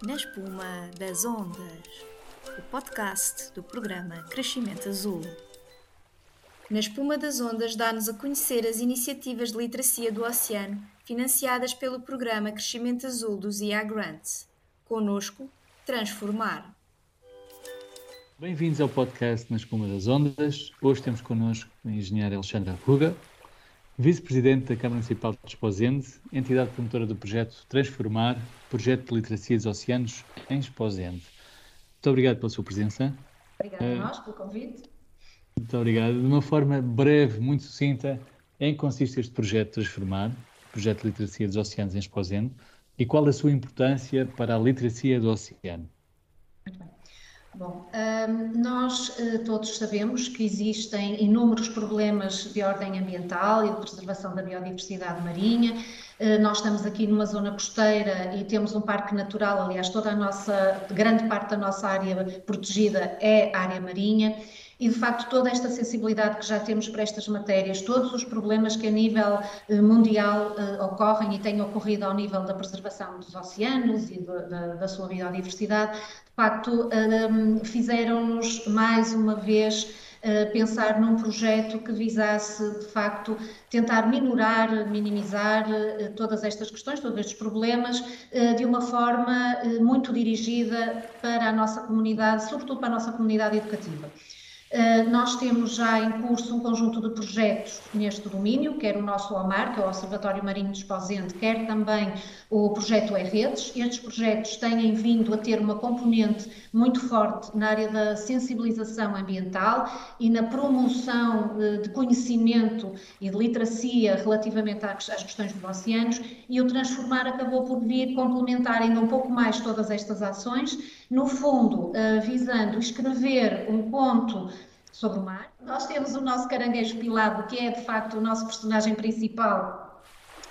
Na espuma das ondas, o podcast do programa Crescimento Azul. Na espuma das ondas dá-nos a conhecer as iniciativas de literacia do oceano financiadas pelo programa Crescimento Azul dos IA Grants. Conosco, Transformar. Bem-vindos ao podcast Na Espuma das Ondas. Hoje temos connosco a engenheira Alexandra Ruga, vice-presidente da Câmara Municipal de Esposende, entidade promotora do projeto Transformar, projeto de literacia dos oceanos em Esposende. Muito obrigado pela sua presença. Obrigada a nós pelo convite. Muito obrigado. De uma forma breve, muito sucinta, em que consiste este projeto Transformar, projeto de literacia dos oceanos em Esposende, e qual a sua importância para a literacia do oceano? Muito bem. Bom, um, nós uh, todos sabemos que existem inúmeros problemas de ordem ambiental e de preservação da biodiversidade marinha. Uh, nós estamos aqui numa zona costeira e temos um parque natural, aliás, toda a nossa, grande parte da nossa área protegida é área marinha e de facto toda esta sensibilidade que já temos para estas matérias, todos os problemas que a nível eh, mundial eh, ocorrem e têm ocorrido ao nível da preservação dos oceanos e de, de, da sua biodiversidade, de facto eh, fizeram-nos mais uma vez pensar num projeto que visasse, de facto, tentar minorar, minimizar todas estas questões, todos estes problemas, de uma forma muito dirigida para a nossa comunidade, sobretudo para a nossa comunidade educativa. Eh, nós temos já em curso um conjunto de projetos neste domínio, quer o nosso OMAR, que é o Observatório Marinho de Esposende, quer também o projeto E-Redes. Estes projetos têm vindo a ter uma componente muito forte na área da sensibilização ambiental e na promoção eh, de conhecimento e de literacia relativamente às questões dos oceanos, e o Transformar acabou por vir complementar ainda um pouco mais todas estas ações, no fundo, eh, visando escrever um conto sobre o mar. Nós temos o nosso caranguejo pilado, que é de facto o nosso personagem principal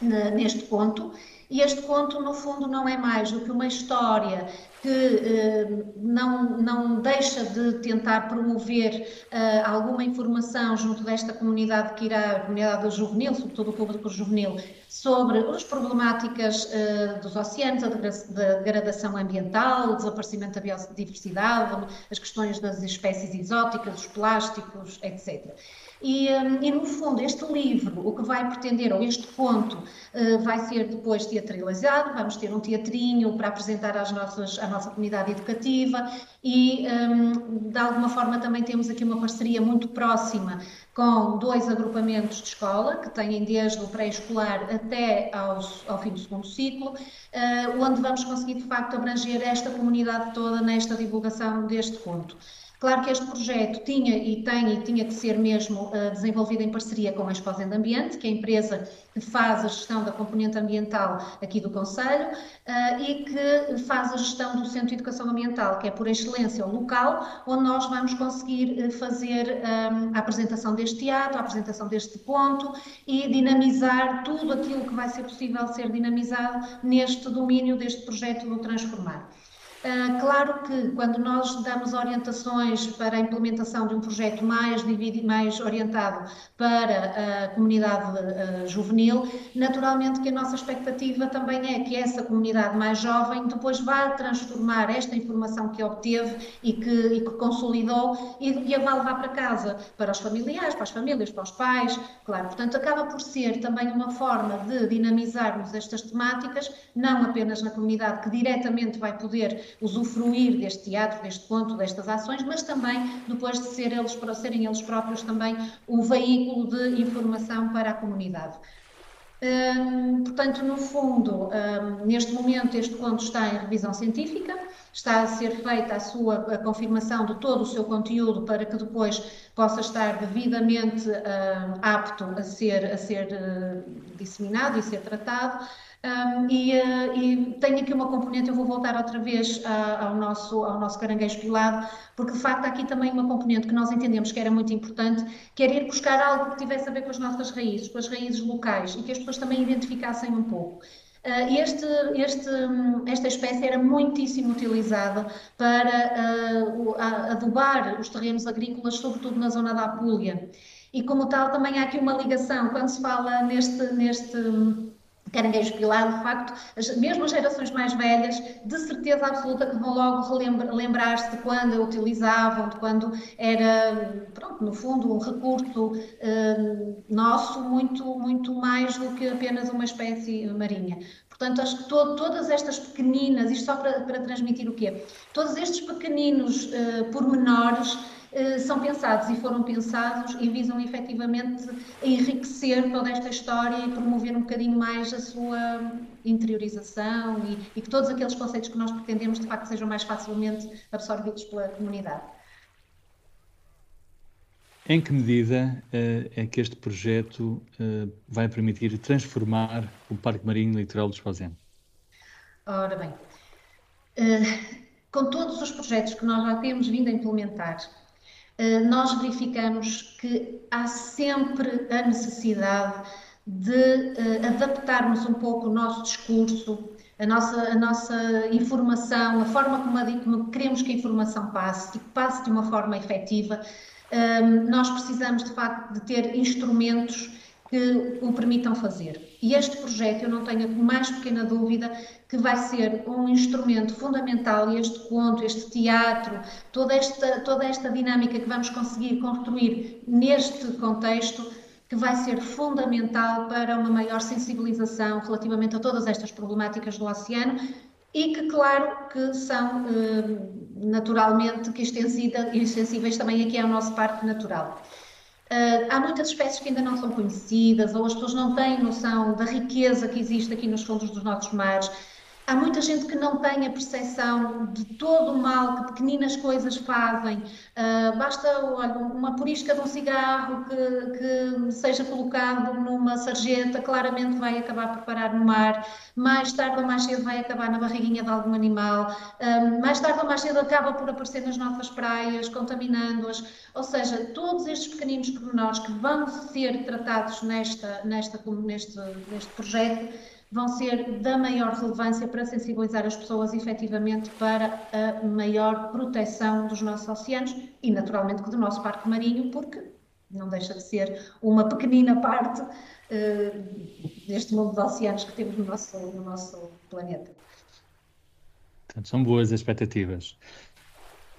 neste conto, e este conto, no fundo, não é mais do que uma história que eh, não, não deixa de tentar promover eh, alguma informação junto desta comunidade que irá, a comunidade juvenil, sobretudo o público juvenil, sobre as problemáticas eh, dos oceanos, a degradação ambiental, o desaparecimento da biodiversidade, as questões das espécies exóticas, os plásticos, etc. E, e, no fundo, este livro, o que vai pretender, ou este conto, vai ser depois teatralizado, vamos ter um teatrinho para apresentar às nossas, à nossa comunidade educativa e, um, de alguma forma, também temos aqui uma parceria muito próxima com dois agrupamentos de escola, que têm desde o pré-escolar até aos, ao fim do segundo ciclo, uh, onde vamos conseguir, de facto, abranger esta comunidade toda nesta divulgação deste conto. Claro que este projeto tinha e tem e tinha que ser mesmo uh, desenvolvido em parceria com a Esposende Ambiente, que é a empresa que faz a gestão da componente ambiental aqui do Conselho uh, e que faz a gestão do Centro de Educação Ambiental, que é por excelência o local onde nós vamos conseguir uh, fazer um, a apresentação deste teatro, a apresentação deste ponto e dinamizar tudo aquilo que vai ser possível ser dinamizado neste domínio deste projeto do Transformar. Uh, claro que quando nós damos orientações para a implementação de um projeto mais, dividido, mais orientado para a comunidade uh, juvenil, naturalmente que a nossa expectativa também é que essa comunidade mais jovem depois vá transformar esta informação que obteve e que, e que consolidou e, e a vá levar para casa, para os familiares, para as famílias, para os pais, claro. Portanto, acaba por ser também uma forma de dinamizarmos estas temáticas, não apenas na comunidade que diretamente vai poder usufruir deste teatro, deste conto, destas ações, mas também depois de ser eles, serem eles próprios também o veículo de informação para a comunidade. Hum, portanto, no fundo, hum, neste momento este conto está em revisão científica, está a ser feita a sua a confirmação de todo o seu conteúdo para que depois possa estar devidamente hum, apto a ser, a ser uh, disseminado e ser tratado. Um, e, uh, e tenho aqui uma componente, eu vou voltar outra vez uh, ao, nosso, ao nosso caranguejo pilado, porque de facto há aqui também uma componente que nós entendemos que era muito importante, que era ir buscar algo que tivesse a ver com as nossas raízes, com as raízes locais, e que as pessoas também identificassem um pouco. Uh, este, este, esta espécie era muitíssimo utilizada para uh, adubar os terrenos agrícolas, sobretudo na zona da Apulia. E como tal, também há aqui uma ligação, quando se fala neste, neste caranguejo pilar, de facto, as, mesmo as gerações mais velhas, de certeza absoluta que vão logo lembrar-se de quando a utilizavam, de quando era, pronto, no fundo, um recurso uh, nosso muito, muito mais do que apenas uma espécie marinha. Portanto, acho que to todas estas pequeninas, isto só para, para transmitir o quê? Todos estes pequeninos uh, pormenores eh, são pensados e foram pensados e visam efetivamente enriquecer toda esta história e promover um bocadinho mais a sua interiorização e, e que todos aqueles conceitos que nós pretendemos de facto sejam mais facilmente absorvidos pela comunidade. Em que medida uh, é que este projeto uh, vai permitir transformar o Parque Marinho Litoral do Esposende? Ora bem, uh, com todos os projetos que nós já temos vindo a implementar, eh, nós verificamos que há sempre a necessidade de uh, adaptarmos um pouco o nosso discurso, a nossa, a nossa informação, a forma como, como queremos que a informação passe e que passe de uma forma efetiva. Um, nós precisamos, de facto, de ter instrumentos que o permitam fazer. E este projeto, eu não tenho a mais pequena dúvida que vai ser um instrumento fundamental este conto, este teatro, toda esta, toda esta dinâmica que vamos conseguir construir neste contexto, que vai ser fundamental para uma maior sensibilização relativamente a todas estas problemáticas do oceano e que, claro, que são eh, naturalmente que extensíveis também aqui ao nosso parque natural. Uh, há muitas espécies que ainda não são conhecidas, ou as pessoas não têm noção da riqueza que existe aqui nos fundos dos nossos mares. Há muita gente que não tem a percepção de todo o mal que pequeninas coisas fazem. Uh, basta olha, uma porisca de um cigarro que, que, seja colocado numa sarjeta, claramente vai acabar por parar no mar. Mais tarde ou mais cedo vai acabar na barriguinha de algum animal. Uh, mais tarde ou mais cedo acaba por aparecer nas nossas praias, contaminando-as. Ou seja, todos estes pequeninos pormenores que vão ser tratados nesta, nesta, neste, neste projeto vão ser da maior relevância para sensibilizar as pessoas efetivamente para a maior proteção dos nossos oceanos e, naturalmente, do nosso parque marinho, porque não deixa de ser uma pequenina parte uh, deste mundo de oceanos que temos no nosso, no nosso planeta. Portanto, são boas expectativas.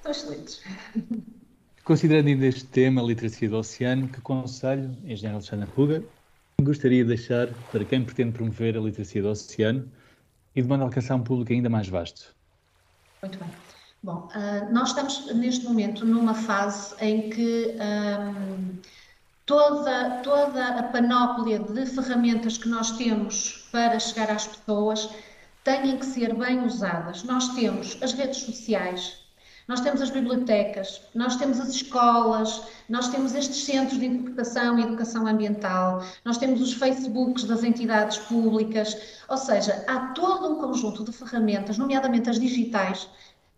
São excelentes. Considerando ainda este tema, literacia do oceano, que conselho, Engenheiro Alexandre Ruga, gostaria de deixar para quem pretende promover a literacia do oceano e de modo a alcançar um público ainda mais vasto? Muito bem. Bom, uh, nós estamos neste momento numa fase em que um, toda, toda a panóplia de ferramentas que nós temos para chegar às pessoas têm que ser bem usadas. Nós temos as redes sociais, nós temos as bibliotecas, nós temos as escolas, nós temos estes centros de interpretação e educação ambiental, nós temos os Facebooks das entidades públicas, ou seja, há todo um conjunto de ferramentas, nomeadamente as digitais,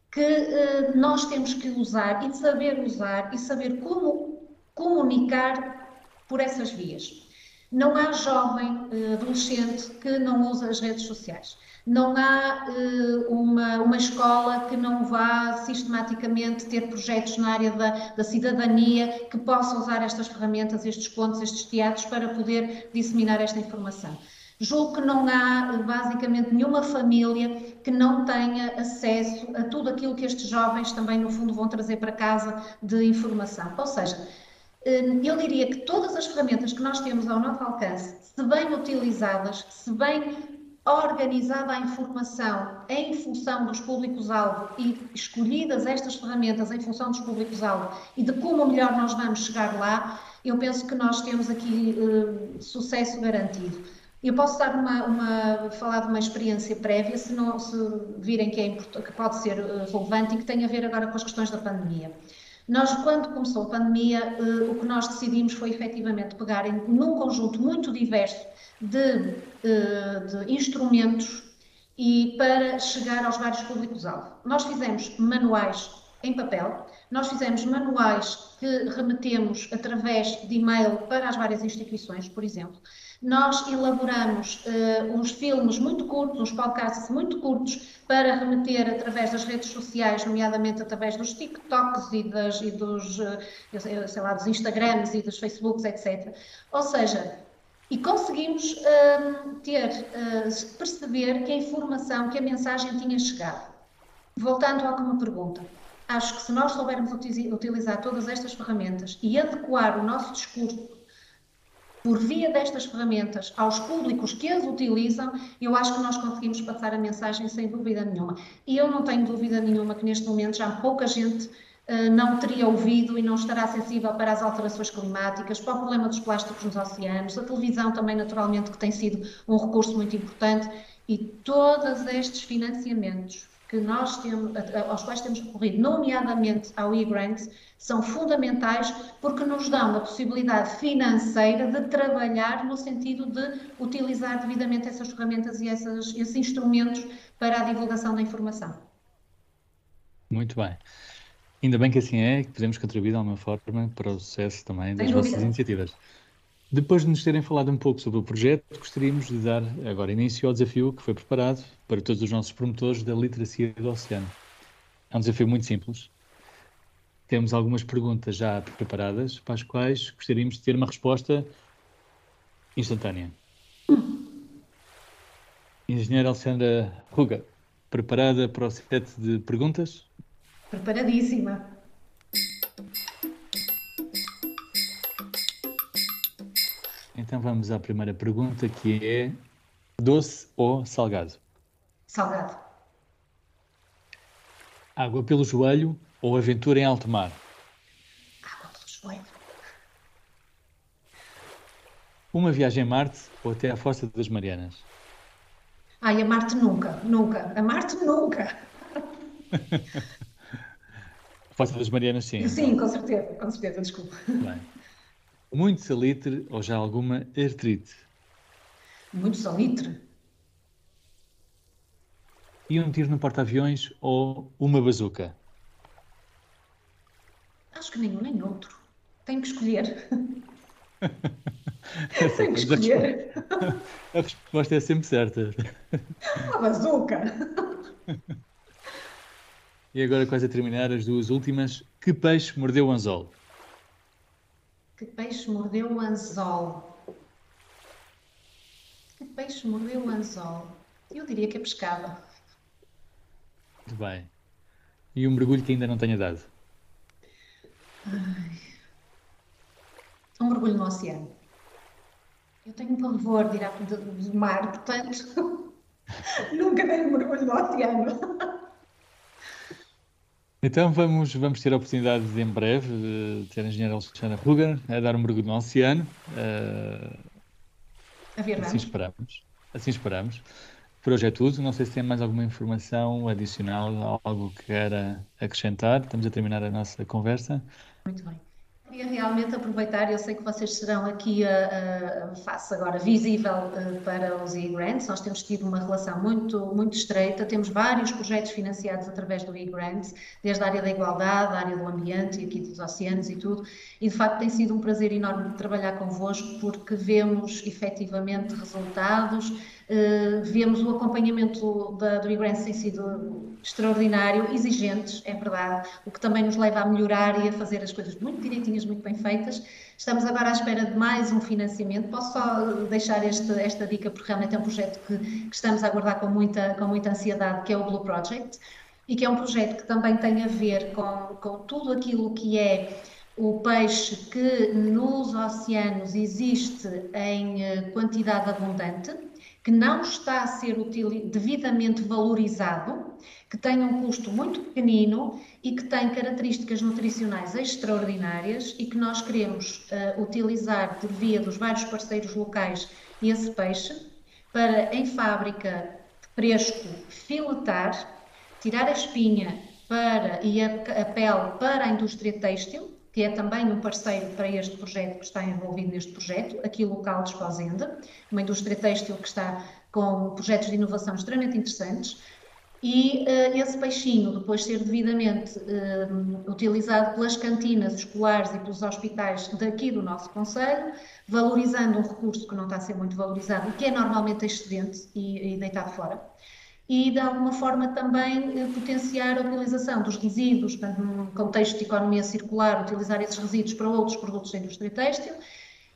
que eh, nós temos que usar e saber usar e saber como comunicar por essas vias. Não há jovem eh, adolescente que não usa as redes sociais não há uh, uma, uma escola que não vá sistematicamente ter projetos na área da, da cidadania que possa usar estas ferramentas, estes contos, estes teatros para poder disseminar esta informação. Julgo que não há basicamente nenhuma família que não tenha acesso a tudo aquilo que estes jovens também, no fundo, vão trazer para casa de informação. Ou seja, eh, eu diria que todas as ferramentas que nós temos ao nosso alcance, se bem utilizadas, se bem organizada a informação em função dos públicos-alvo e escolhidas estas ferramentas em função dos públicos-alvo e de como melhor nós vamos chegar lá, eu penso que nós temos aqui uh, sucesso garantido. Eu posso dar uma, uma, falar de uma experiência prévia, se, não, se virem que, é que pode ser uh, relevante e que tem a ver agora com as questões da pandemia. Nós, quando começou a pandemia, uh, o que nós decidimos foi efetivamente pegar em, num conjunto muito diverso de, eh, de instrumentos e para chegar aos vários públicos-alvo. Nós fizemos manuais em papel, nós fizemos manuais que remetemos através de e-mail para as várias instituições, por exemplo. Nós elaboramos uh, uns filmes muito curtos, uns podcasts muito curtos, para remeter através das redes sociais, nomeadamente através dos TikToks e, das, e dos, uh, sei lá, dos Instagrams e dos Facebooks, etc. Ou seja, E conseguimos uh, ter, uh, perceber que a informação, que a mensagem tinha chegado. Voltando à uma pergunta, acho que se nós soubermos utilizar todas estas ferramentas e adequar o nosso discurso por via destas ferramentas aos públicos que as utilizam, eu acho que nós conseguimos passar a mensagem sem dúvida nenhuma. E eu não tenho dúvida nenhuma que neste momento já pouca gente uh, não teria ouvido e não estará sensível para as alterações climáticas, para o problema dos plásticos nos oceanos, a televisão também naturalmente que tem sido um recurso muito importante e todos estes financiamentos que nós temos, aos quais temos recorrido, nomeadamente ao e-grants, são fundamentais porque nos dão a possibilidade financeira de trabalhar no sentido de utilizar devidamente essas ferramentas e essas, esses instrumentos para a divulgação da informação. Muito bem. Ainda bem que assim é, que podemos contribuir de alguma forma para o sucesso também das vossas iniciativas. Depois de nos terem falado um pouco sobre o projeto, gostaríamos de dar agora início ao desafio que foi preparado para todos os nossos promotores da literacia do oceano. É um desafio muito simples. Temos algumas perguntas já preparadas para as quais gostaríamos de ter uma resposta instantânea. Engenheira Alexandra Ruga, preparada para o set de perguntas? Preparadíssima. Então vamos à primeira pergunta que é doce ou salgado? Salgado. Água pelo joelho ou aventura em alto mar? Água pelo joelho. Uma viagem a Marte ou até à Fossa das Marianas? Ai, a Marte nunca, nunca. A Marte nunca. a Fossa das Marianas sim. Sim, com certeza, com certeza, desculpa. Bem. Muito salitre ou já alguma artrite? Muito salitre. E um tiro no porta-aviões ou uma bazuca? Acho que nenhum nem outro. Tenho que escolher. Tenho que escolher. A resposta é sempre certa. Uma bazuca. E agora, quase a terminar, as duas últimas. Que peixe mordeu o anzol? Que peixe mordeu o anzol? Que peixe mordeu o anzol? Eu diria que é pescada. Muito bem. E um mergulho que ainda não tenha dado? Ai. Um mergulho no oceano. Eu tenho pavor de ir ao mar, portanto, nunca dei um mergulho no oceano. Então vamos, vamos ter a oportunidade de, em breve de ter a engenheira Alexandra Ruger a dar um mergulho no oceano. Uh, assim esperamos. Assim esperamos. Por hoje é tudo. Não sei se tem mais alguma informação adicional, algo que queira acrescentar. Estamos a terminar a nossa conversa. Muito bem. Queria realmente aproveitar, eu sei que vocês serão aqui a, a face agora visível uh, para os e-grants, nós temos tido uma relação muito, muito estreita, temos vários projetos financiados através do e-grants, desde a área da igualdade, a área do ambiente e aqui dos oceanos e tudo, e de facto tem sido um prazer enorme trabalhar convosco porque vemos efetivamente resultados, vemos o acompanhamento da, do e-grants tem sido extraordinário, exigentes, é verdade, o que também nos leva a melhorar e a fazer as coisas muito direitinhas, muito bem feitas. Estamos agora à espera de mais um financiamento. Posso só deixar este, esta dica, porque realmente é um projeto que, que, estamos a aguardar com muita, com muita ansiedade, que é o Blue Project, e que é um projeto que também tem a ver com, com tudo aquilo que é o peixe que nos oceanos existe em eh, quantidade abundante, que não está a ser devidamente valorizado que tem um custo muito pequenino e que tem características nutricionais extraordinárias e que nós queremos uh, utilizar por via dos vários parceiros locais esse peixe para, em fábrica fresco, filetar, tirar a espinha para, e a, a pele para a indústria têxtil, que é também um parceiro para este projeto, que está envolvido neste projeto, aqui local de Esposenda, uma indústria têxtil que está com projetos de inovação extremamente interessantes, e uh, esse peixinho, depois ser devidamente uh, utilizado pelas cantinas escolares e pelos hospitais daqui do nosso Conselho, valorizando um recurso que não está a ser muito valorizado, que é normalmente excedente e, e deitado fora, e de alguma forma também uh, potenciar a utilização dos resíduos, portanto, num contexto de economia circular, utilizar esses resíduos para outros produtos da indústria têxtil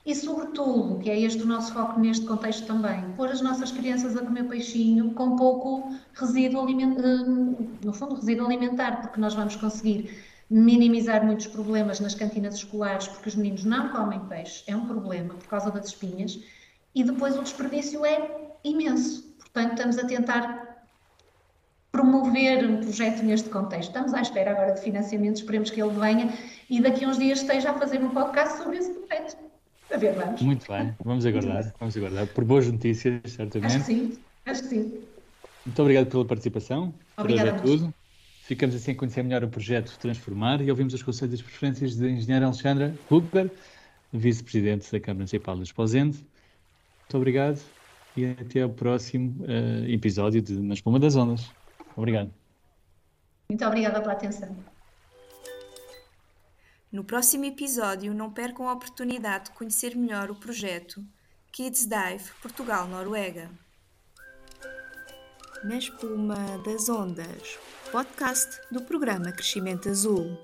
E, sobretudo, que é este o nosso foco neste contexto também, pôr as nossas crianças a comer peixinho com pouco resíduo alimentar, eh, no fundo, resíduo alimentar, porque nós vamos conseguir minimizar muitos problemas nas cantinas escolares, porque os meninos não comem peixe, é um problema por causa das espinhas, e depois o desperdício é imenso. Portanto, estamos a tentar promover um projeto neste contexto. Estamos à espera agora de financiamento, esperemos que ele venha e daqui a uns dias esteja a fazer um podcast sobre esse projeto. A ver, vamos. Muito bem, vamos aguardar, vamos aguardar. Por boas notícias, certamente. Acho que sim, acho que sim. Muito obrigado pela participação. Obrigada. Por tudo. Ficamos assim a conhecer melhor o projeto Transformar e ouvimos os conselhos e preferências da engenheira Alexandra Huber, vice-presidente da Câmara Municipal de Esposende. Muito obrigado e até ao próximo uh, episódio de Na Espuma das Ondas. Obrigado. Muito obrigada pela atenção. No próximo episódio, não percam a oportunidade de conhecer melhor o projeto Kids Dive Portugal-Noruega. Na espuma das ondas, podcast do programa Crescimento Azul.